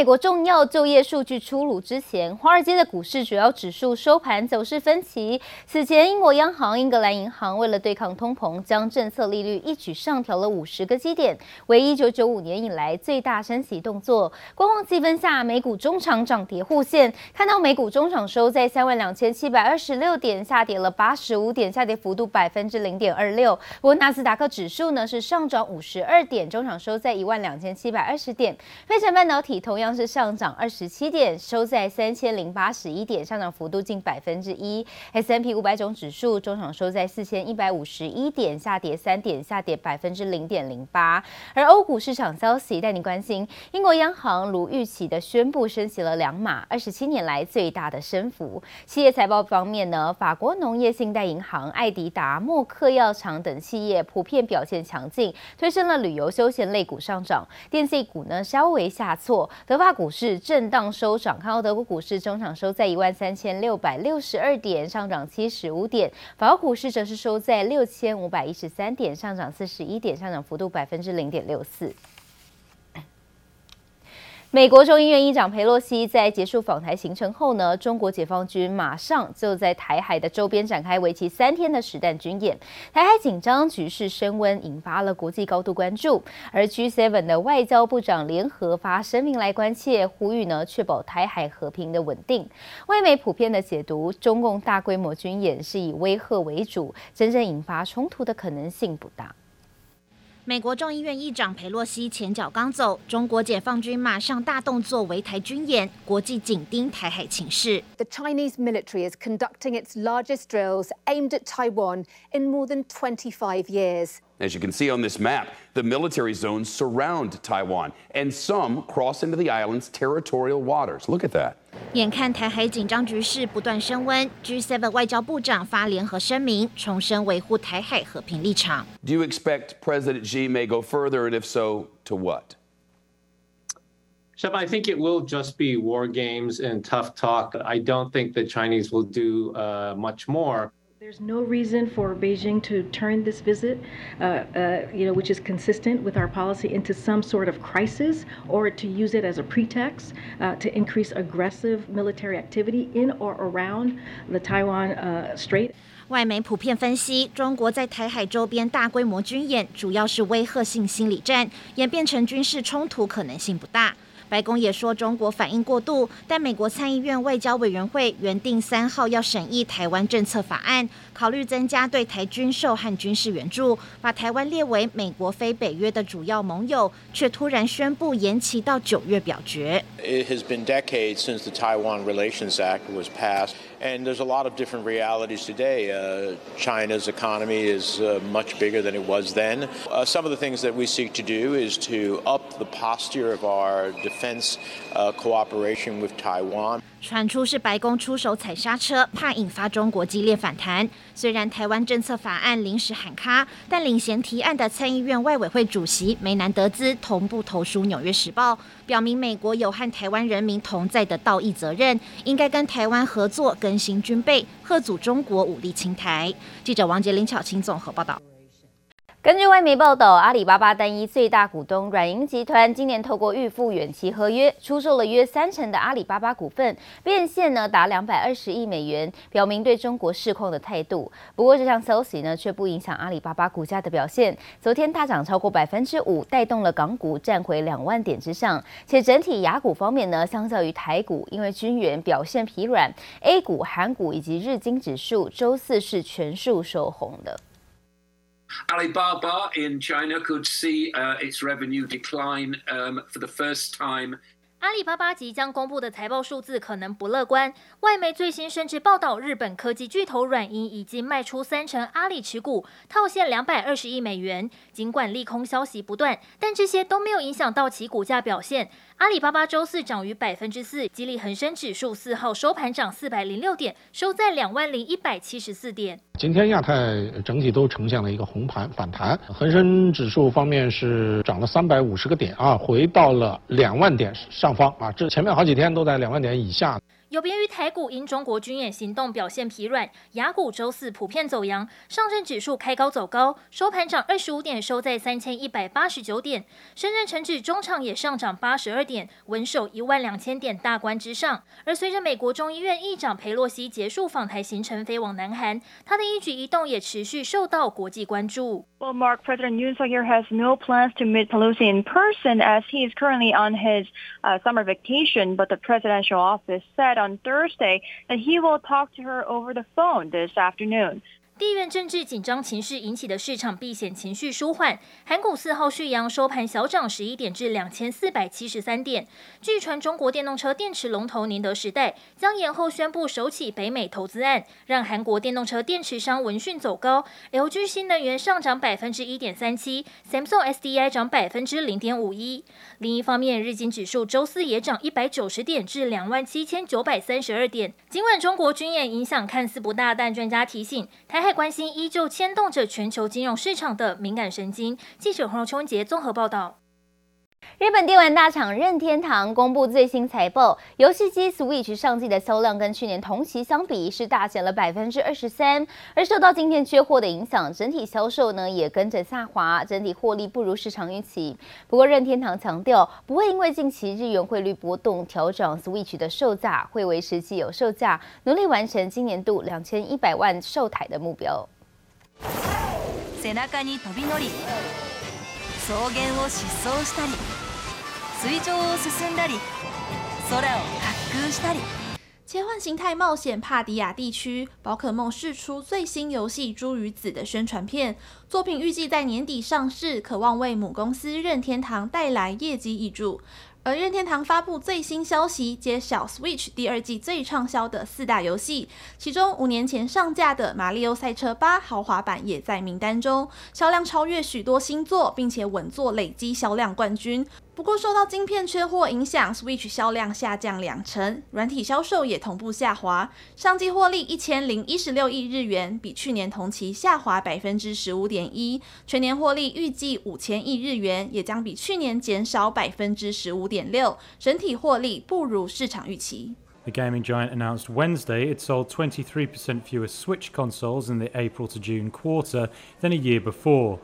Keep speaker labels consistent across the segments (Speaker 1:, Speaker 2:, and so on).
Speaker 1: 美国重要就业数据出炉之前，华尔街的股市主要指数收盘走势分歧。此前，英国央行英格兰银行为了对抗通膨，将政策利率一举上调了五十个基点，为一九九五年以来最大升息动作。观望气氛下，美股中场涨跌互现，看到美股中场收在三万两千七百二十六点，下跌了八十五点，下跌幅度百分之零点二六。不过，纳斯达克指数呢是上涨五十二点，中场收在一万两千七百二十点。费城半导体同样是上涨二十七点，收在三千零八十一点，上涨幅度近百分之一。S&P 五百种指数中场收在四千一百五十一点，下跌三点，下跌百分之零点零八。而欧股市场消息带你关心，英国央行如预期的宣布升息了两码，二十七年来最大的升幅。企业财报方面呢，法国农业信贷银行、艾迪达、默克药厂等企业普遍表现强劲，推升了旅游休闲类股上涨。电信股呢稍微下挫。德法股市震荡收涨，看到德国股市中场收在一万三千六百六十二点，上涨七十五点；法国股市则是收在六千五百一十三点，上涨四十一点，上涨幅度百分之零点六四。美国众议院议长佩洛西在结束访台行程后呢，中国解放军马上就在台海的周边展开为期三天的实弹军演，台海紧张局势升温，引发了国际高度关注。而 G7 的外交部长联合发声明来关切，呼吁呢确保台海和平的稳定。外媒普遍的解读，中共大规模军演是以威吓为主，真正引发冲突的可能性不大。
Speaker 2: 美国众议院议长佩洛西前脚刚走，中国解放军马上大动作围台军演，国际紧盯台海情势。
Speaker 3: The Chinese military is conducting its largest drills aimed at Taiwan in more than 25 years.
Speaker 4: As you can see on this map, the military zones surround Taiwan, and some cross into the island's territorial waters. Look at that.
Speaker 2: 眼看台海紧张局势不断升温，G7 外交部长发联合声明，重申维护台海和平立场。
Speaker 4: Do you expect President Xi may go further, and if so, to what?
Speaker 5: Shep, I think it will just be war games and tough talk. I don't think the Chinese will do uh, much more.
Speaker 6: There's no reason for Beijing to turn this visit, uh, uh, you know, which is consistent with our policy, into some sort of crisis, or to use it as a pretext uh, to increase aggressive military activity in or around the Taiwan uh, Strait.
Speaker 2: 外媒普遍分析，中国在台海周边大规模军演，主要是威吓性心理战，演变成军事冲突可能性不大。 白宫也说中国反应过度，但美国参议院外交委员会原定三号要审议台湾政策法案，考虑增加对台军售和军事援助，把台湾列为美国非北约的主要盟友，却突然宣布延期到九月表决。
Speaker 7: It has been decades since the Taiwan Relations Act was passed. And there's a lot of different realities today. Uh, China's economy is uh, much bigger than it was then. Uh, some of the things that we seek to do is to up the posture of our defense uh, cooperation with Taiwan.
Speaker 2: 传出是白宫出手踩刹车，怕引发中国激烈反弹。虽然台湾政策法案临时喊卡，但领衔提案的参议院外委会主席梅南德兹同步投书《纽约时报》，表明美国有和台湾人民同在的道义责任，应该跟台湾合作更新军备，贺阻中国武力侵台。记者王杰、林巧清综合报道。
Speaker 1: 根据外媒报道，阿里巴巴单一最大股东软银集团今年透过预付远期合约，出售了约三成的阿里巴巴股份，变现呢达两百二十亿美元，表明对中国市况的态度。不过这项消息呢却不影响阿里巴巴股价的表现，昨天大涨超过百分之五，带动了港股站回两万点之上。且整体雅股方面呢，相较于台股，因为均元表现疲软，A 股、韩股以及日经指数周四是全数收红的。
Speaker 8: Alibaba in China could see uh, its revenue decline um, for the first time.
Speaker 9: 阿里巴巴即将公布的财报数字可能不乐观。外媒最新甚至报道，日本科技巨头软银已经卖出三成阿里持股，套现两百二十亿美元。尽管利空消息不断，但这些都没有影响到其股价表现。阿里巴巴周四涨逾百分之四，吉利恒生指数四号收盘涨四百零六点，收在两万零一百七十四点。
Speaker 10: 今天亚太整体都呈现了一个红盘反弹，恒生指数方面是涨了三百五十个点啊，回到了两万点上上方啊，这前面好几天都在两万点以下。
Speaker 9: 有别于台股因中国军演行动表现疲软，亚股周四普遍走扬，上证指数开高走高，收盘涨二十五点，收在三千一百八十九点。深圳成指中场也上涨八十二点，稳守一万两千点大关之上。而随着美国众议院议长裴洛西结束访台行程飞往南韩，他的一举一动也持续受到国际关注。
Speaker 11: Well, Mark, President Yoon Suk-yeol has no plans to meet Pelosi in person as he is currently on his uh, summer vacation. But the presidential office said on Thursday that he will talk to her over the phone this afternoon.
Speaker 9: 地缘政治紧张情势引起的市场避险情绪舒缓，韩股四号续阳收盘小涨十一点至两千四百七十三点。据传中国电动车电池龙头宁德时代将延后宣布首起北美投资案，让韩国电动车电池商闻讯走高。LG 新能源上涨百分之一点三七，Samsung SDI 涨百分之零点五一。另一方面，日经指数周四也涨一百九十点至两万七千九百三十二点。尽管中国军演影响看似不大，但专家提醒台海。关心依旧牵动着全球金融市场的敏感神经。记者黄秋杰综合报道。
Speaker 1: 日本电玩大厂任天堂公布最新财报，游戏机 Switch 上季的销量跟去年同期相比是大减了百分之二十三，而受到晶片缺货的影响，整体销售呢也跟着下滑，整体获利不如市场预期。不过任天堂强调不会因为近期日元汇率波动调整 Switch 的售价，会维持既有售价，努力完成今年度两千一百万售台的目标。背中に飞び乗り 草原を疾走したり
Speaker 12: 水上を进んだり空を滑空したり切换形态冒险帕迪亚地区，宝可梦释出最新游戏《朱与子》的宣传片，作品预计在年底上市，可望为母公司任天堂带来业绩挹注。 而任天堂发布最新消息，揭晓 Switch 第二季最畅销的四大游戏，其中五年前上架的《马里奥赛车八》豪华版也在名单中，销量超越许多新作，并且稳坐累积销量冠军。不过，受到晶片缺货影响，Switch 销量下降两成，软体销售也同步下滑。上季获利一千零一十六亿日元，比去年同期下滑百分之十五点一。全年获利预计五千亿日元，也将比去年减少百分之十五点六。整体获利不如市场预期。
Speaker 13: The gaming giant announced Wednesday it sold 23% fewer Switch consoles in the April to June quarter than a year before.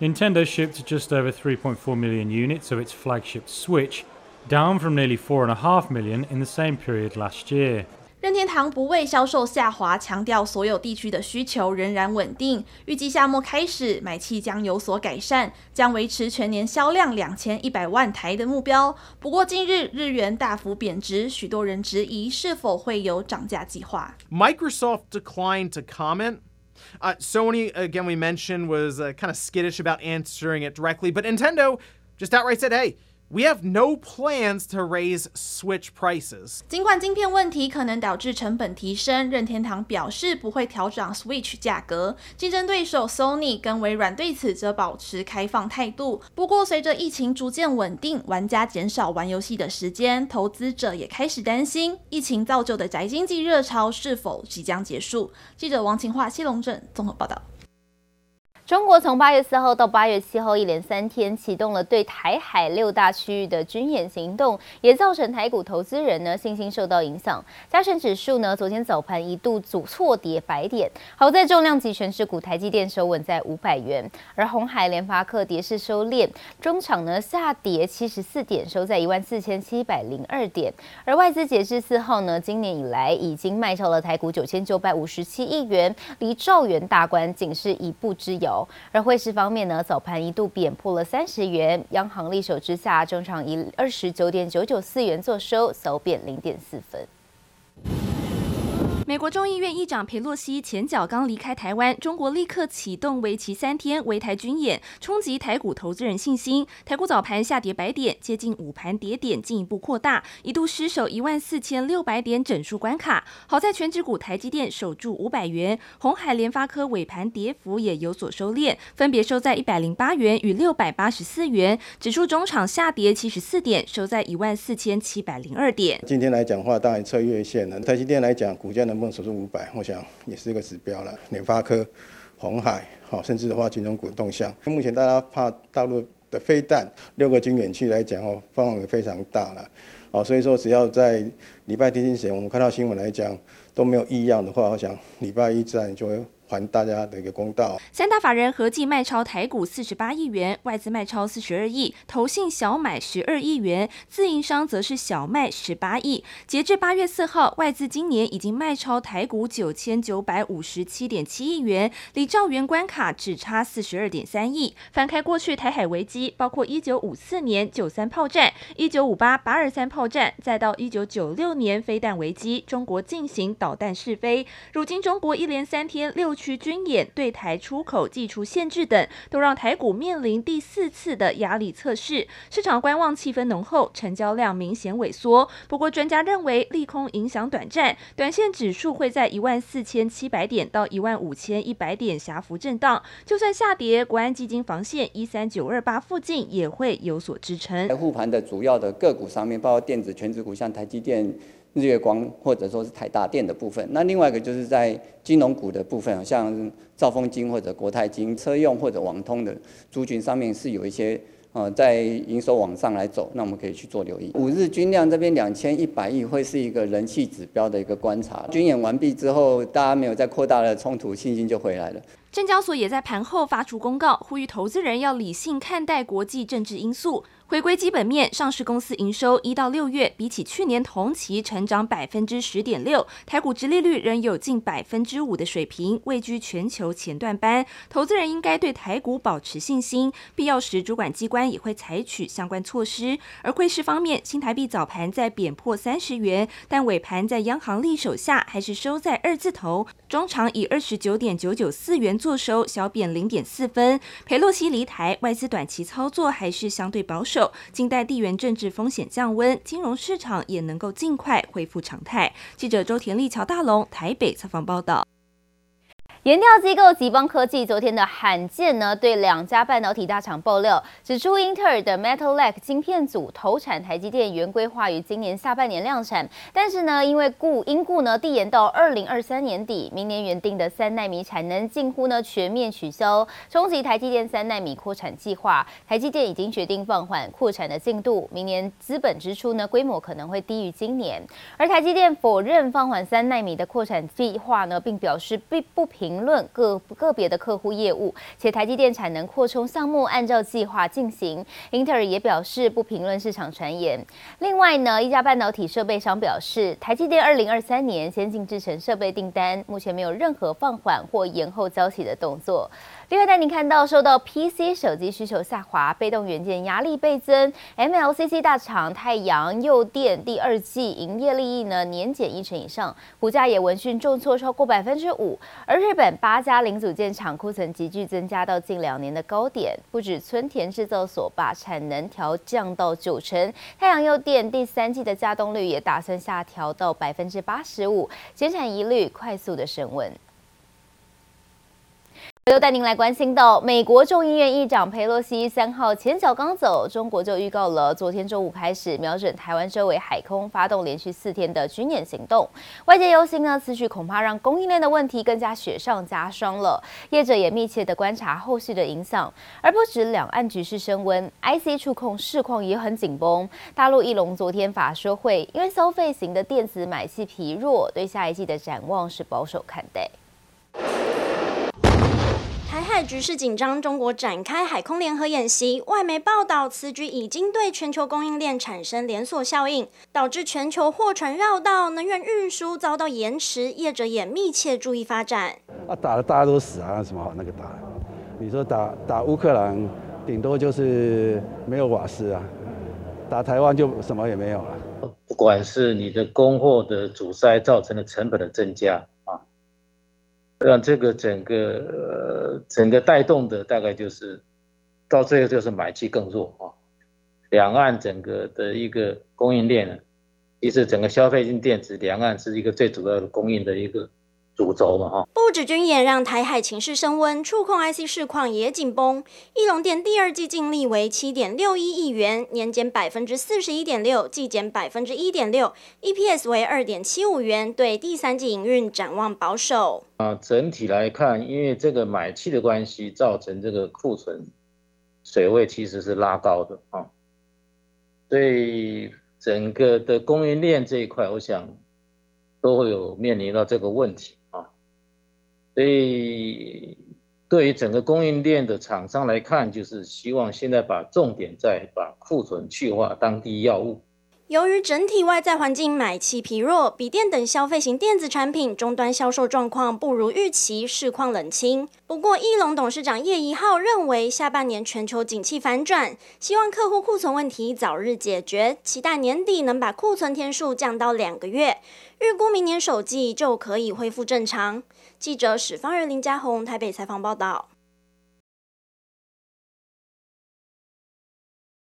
Speaker 13: Nintendo shipped just over 3.4 million units of its flagship Switch, down from nearly 4.5 million in the same period last year.
Speaker 12: 任天堂不为销售下滑，强调所有地区的需求仍然稳定。预计夏末开始买气将有所改善，将维持全年销量两千一百万台的目标。不过近日日元大幅贬值，许多人质疑是否会有涨价计划。
Speaker 14: Microsoft declined to comment. Uh, Sony, again, we mentioned, was uh, kind of skittish about answering it directly, but Nintendo just outright said, hey, we have no plans to raise Switch prices.
Speaker 12: 尽管晶片问题可能导致成本提升，任天堂表示不会调整 Switch 价格。竞争对手 Sony 跟微软对此则保持开放态度。不过，随着疫情逐渐稳定，玩家减少玩游戏的时间，投资者也开始担心疫情造就的宅经济热潮是否即将结束。记者王晴化、谢龙正综合报道。
Speaker 1: 中国从八月四号到八月七号一连三天启动了对台海六大区域的军演行动，也造成台股投资人呢信心受到影响。加权指数呢昨天早盘一度组错跌百点，好在重量级权值股台积电收稳在五百元，而鸿海、联发科跌势收敛，中场呢下跌七十四点，收在一万四千七百零二点。而外资截至四号呢，今年以来已经卖超了台股九千九百五十七亿元，离兆元大关仅是一步之遥。而汇市方面呢，早盘一度贬破了三十元，央行力守之下，中场以二十九点九九四元作收，小贬零点四分。
Speaker 12: 美国众议院议长佩洛西前脚刚离开台湾，中国立刻启动为期三天围台军演，冲击台股投资人信心。台股早盘下跌百点，接近午盘跌点进一步扩大，一度失守一万四千六百点整数关卡。好在权值股台积电守住五百元，红海、联发科尾盘跌幅也有所收敛，分别收在一百零八元与六百八十四元。指数中场下跌七十四点，收在一万四千七百零二点。
Speaker 15: 今天来讲话，当然测月线了。台积电来讲，股价呢？梦守住五百，我想也是一个指标了。联发科、红海，好，甚至的话，金融股动向。目前大家怕大陆的飞弹，六个军演区来讲哦，范围非常大了。好，所以说只要在礼拜天之前，我们看到新闻来讲都没有异样的话，我想礼拜一自然就会。还大家的一个公道。
Speaker 16: 三大法人合计卖超台股四十八亿元，外资卖超四十二亿，投信小买十二亿元，自营商则是小卖十八亿。截至八月四号，外资今年已经卖超台股九千九百五十七点七亿元，离兆元关卡只差四十二点三亿。翻开过去台海危机，包括一九五四年九三炮战、一九五八八二三炮战，再到一九九六年飞弹危机，中国进行导弹试飞。如今中国一连三天六区军演、对台出口祭出限制等，都让台股面临第四次的压力测试。市场观望气氛浓厚，成交量明显萎缩。不过，专家认为利空影响短暂，短线指数会在一万四千七百点到一万五千一百点狭幅震荡。就算下跌，国安基金防线一三九二八附近也会有所支撑。
Speaker 17: 在护盘的主要的个股上面，包括电子全指股，像台积电。日月光或者说是台达电的部分，那另外一个就是在金融股的部分，像兆丰金或者国泰金、车用或者网通的族群上面是有一些呃在营收往上来走，那我们可以去做留意。五日均量这边两千一百亿会是一个人气指标的一个观察，军演完毕之后，大家没有再扩大了冲突，信心就回来了。
Speaker 16: 证交所也在盘后发出公告，呼吁投资人要理性看待国际政治因素。回归基本面，上市公司营收一到六月比起去年同期成长百分之十点六，台股殖利率仍有近百分之五的水平，位居全球前段班。投资人应该对台股保持信心，必要时主管机关也会采取相关措施。而汇市方面，新台币早盘在贬破三十元，但尾盘在央行力手下还是收在二字头，中场以二十九点九九四元作收，小贬零点四分。裴洛西离台，外资短期操作还是相对保守。静待地缘政治风险降温，金融市场也能够尽快恢复常态。记者周田丽、乔大龙台北采访报道。
Speaker 1: 研调机构集邦科技昨天的罕见呢，对两家半导体大厂爆料，指出英特尔的 Metal Lake 晶片组投产台积电原规划于今年下半年量产，但是呢，因为故因故呢递延到二零二三年底，明年原定的三纳米产能近乎呢全面取消，冲击台积电三纳米扩产计划。台积电已经决定放缓扩产的进度，明年资本支出呢规模可能会低于今年。而台积电否认放缓三纳米的扩产计划呢，并表示并不平。评论个个别的客户业务，且台积电产能扩充项目按照计划进行。英特尔也表示不评论市场传言。另外呢，一家半导体设备商表示，台积电二零二三年先进制程设备订单目前没有任何放缓或延后交期的动作。另外带您看到，受到 PC 手机需求下滑、被动元件压力倍增，MLCC 大厂太阳诱电第二季营业利益呢年减一成以上，股价也闻讯重挫超过百分之五。而日本八家零组件厂库存急剧增加到近两年的高点，不止村田制造所把产能调降到九成，太阳诱电第三季的稼动率也打算下调到百分之八十五，减产疑虑快速的升温。又带您来关心到，美国众议院议长佩洛西三号前脚刚走，中国就预告了昨天中午开始瞄准台湾周围海空发动连续四天的军演行动。外界忧心呢，此举恐怕让供应链的问题更加雪上加霜了。业者也密切的观察后续的影响，而不止两岸局势升温，IC 触控市况也很紧绷。大陆义隆昨天法说会，因为消费型的电子买气疲弱，对下一季的展望是保守看待。
Speaker 18: 台海局势紧张，中国展开海空联合演习。外媒报道，此举已经对全球供应链产生连锁效应，导致全球货船绕道、能源运输遭到延迟。业者也密切注意发展。
Speaker 19: 啊，打了大家都死啊，有什么好那个打？你说打打乌克兰，顶多就是没有瓦斯啊；打台湾就什么也没有了。
Speaker 20: 不管是你的供货的阻塞造成的成本的增加。让这个整个呃整个带动的大概就是到最后就是买气更弱啊，两岸整个的一个供应链呢，其实整个消费性电子两岸是一个最主要的供应的一个。主轴嘛，哈，
Speaker 18: 不止军演让台海情势升温，触控 IC 市况也紧绷。义隆电第二季净利为七点六一亿元，年减百分之四十一点六，季减百分之一点六，EPS 为二点七五元。对第三季营运展望保守。
Speaker 20: 啊，整体来看，因为这个买气的关系，造成这个库存水位其实是拉高的啊，所以整个的供应链这一块，我想都会有面临到这个问题啊。所以对于整个供应链的厂商来看，就是希望现在把重点在把库存去化当地药物。
Speaker 18: 由于整体外在环境买气疲弱，笔电等消费型电子产品终端销售状况不如预期，市况冷清。不过，义隆董事长叶一浩认为，下半年全球景气反转，希望客户库存问题早日解决，期待年底能把库存天数降到两个月，预估明年首季就可以恢复正常。记者史方仁、林家宏台北采访报道。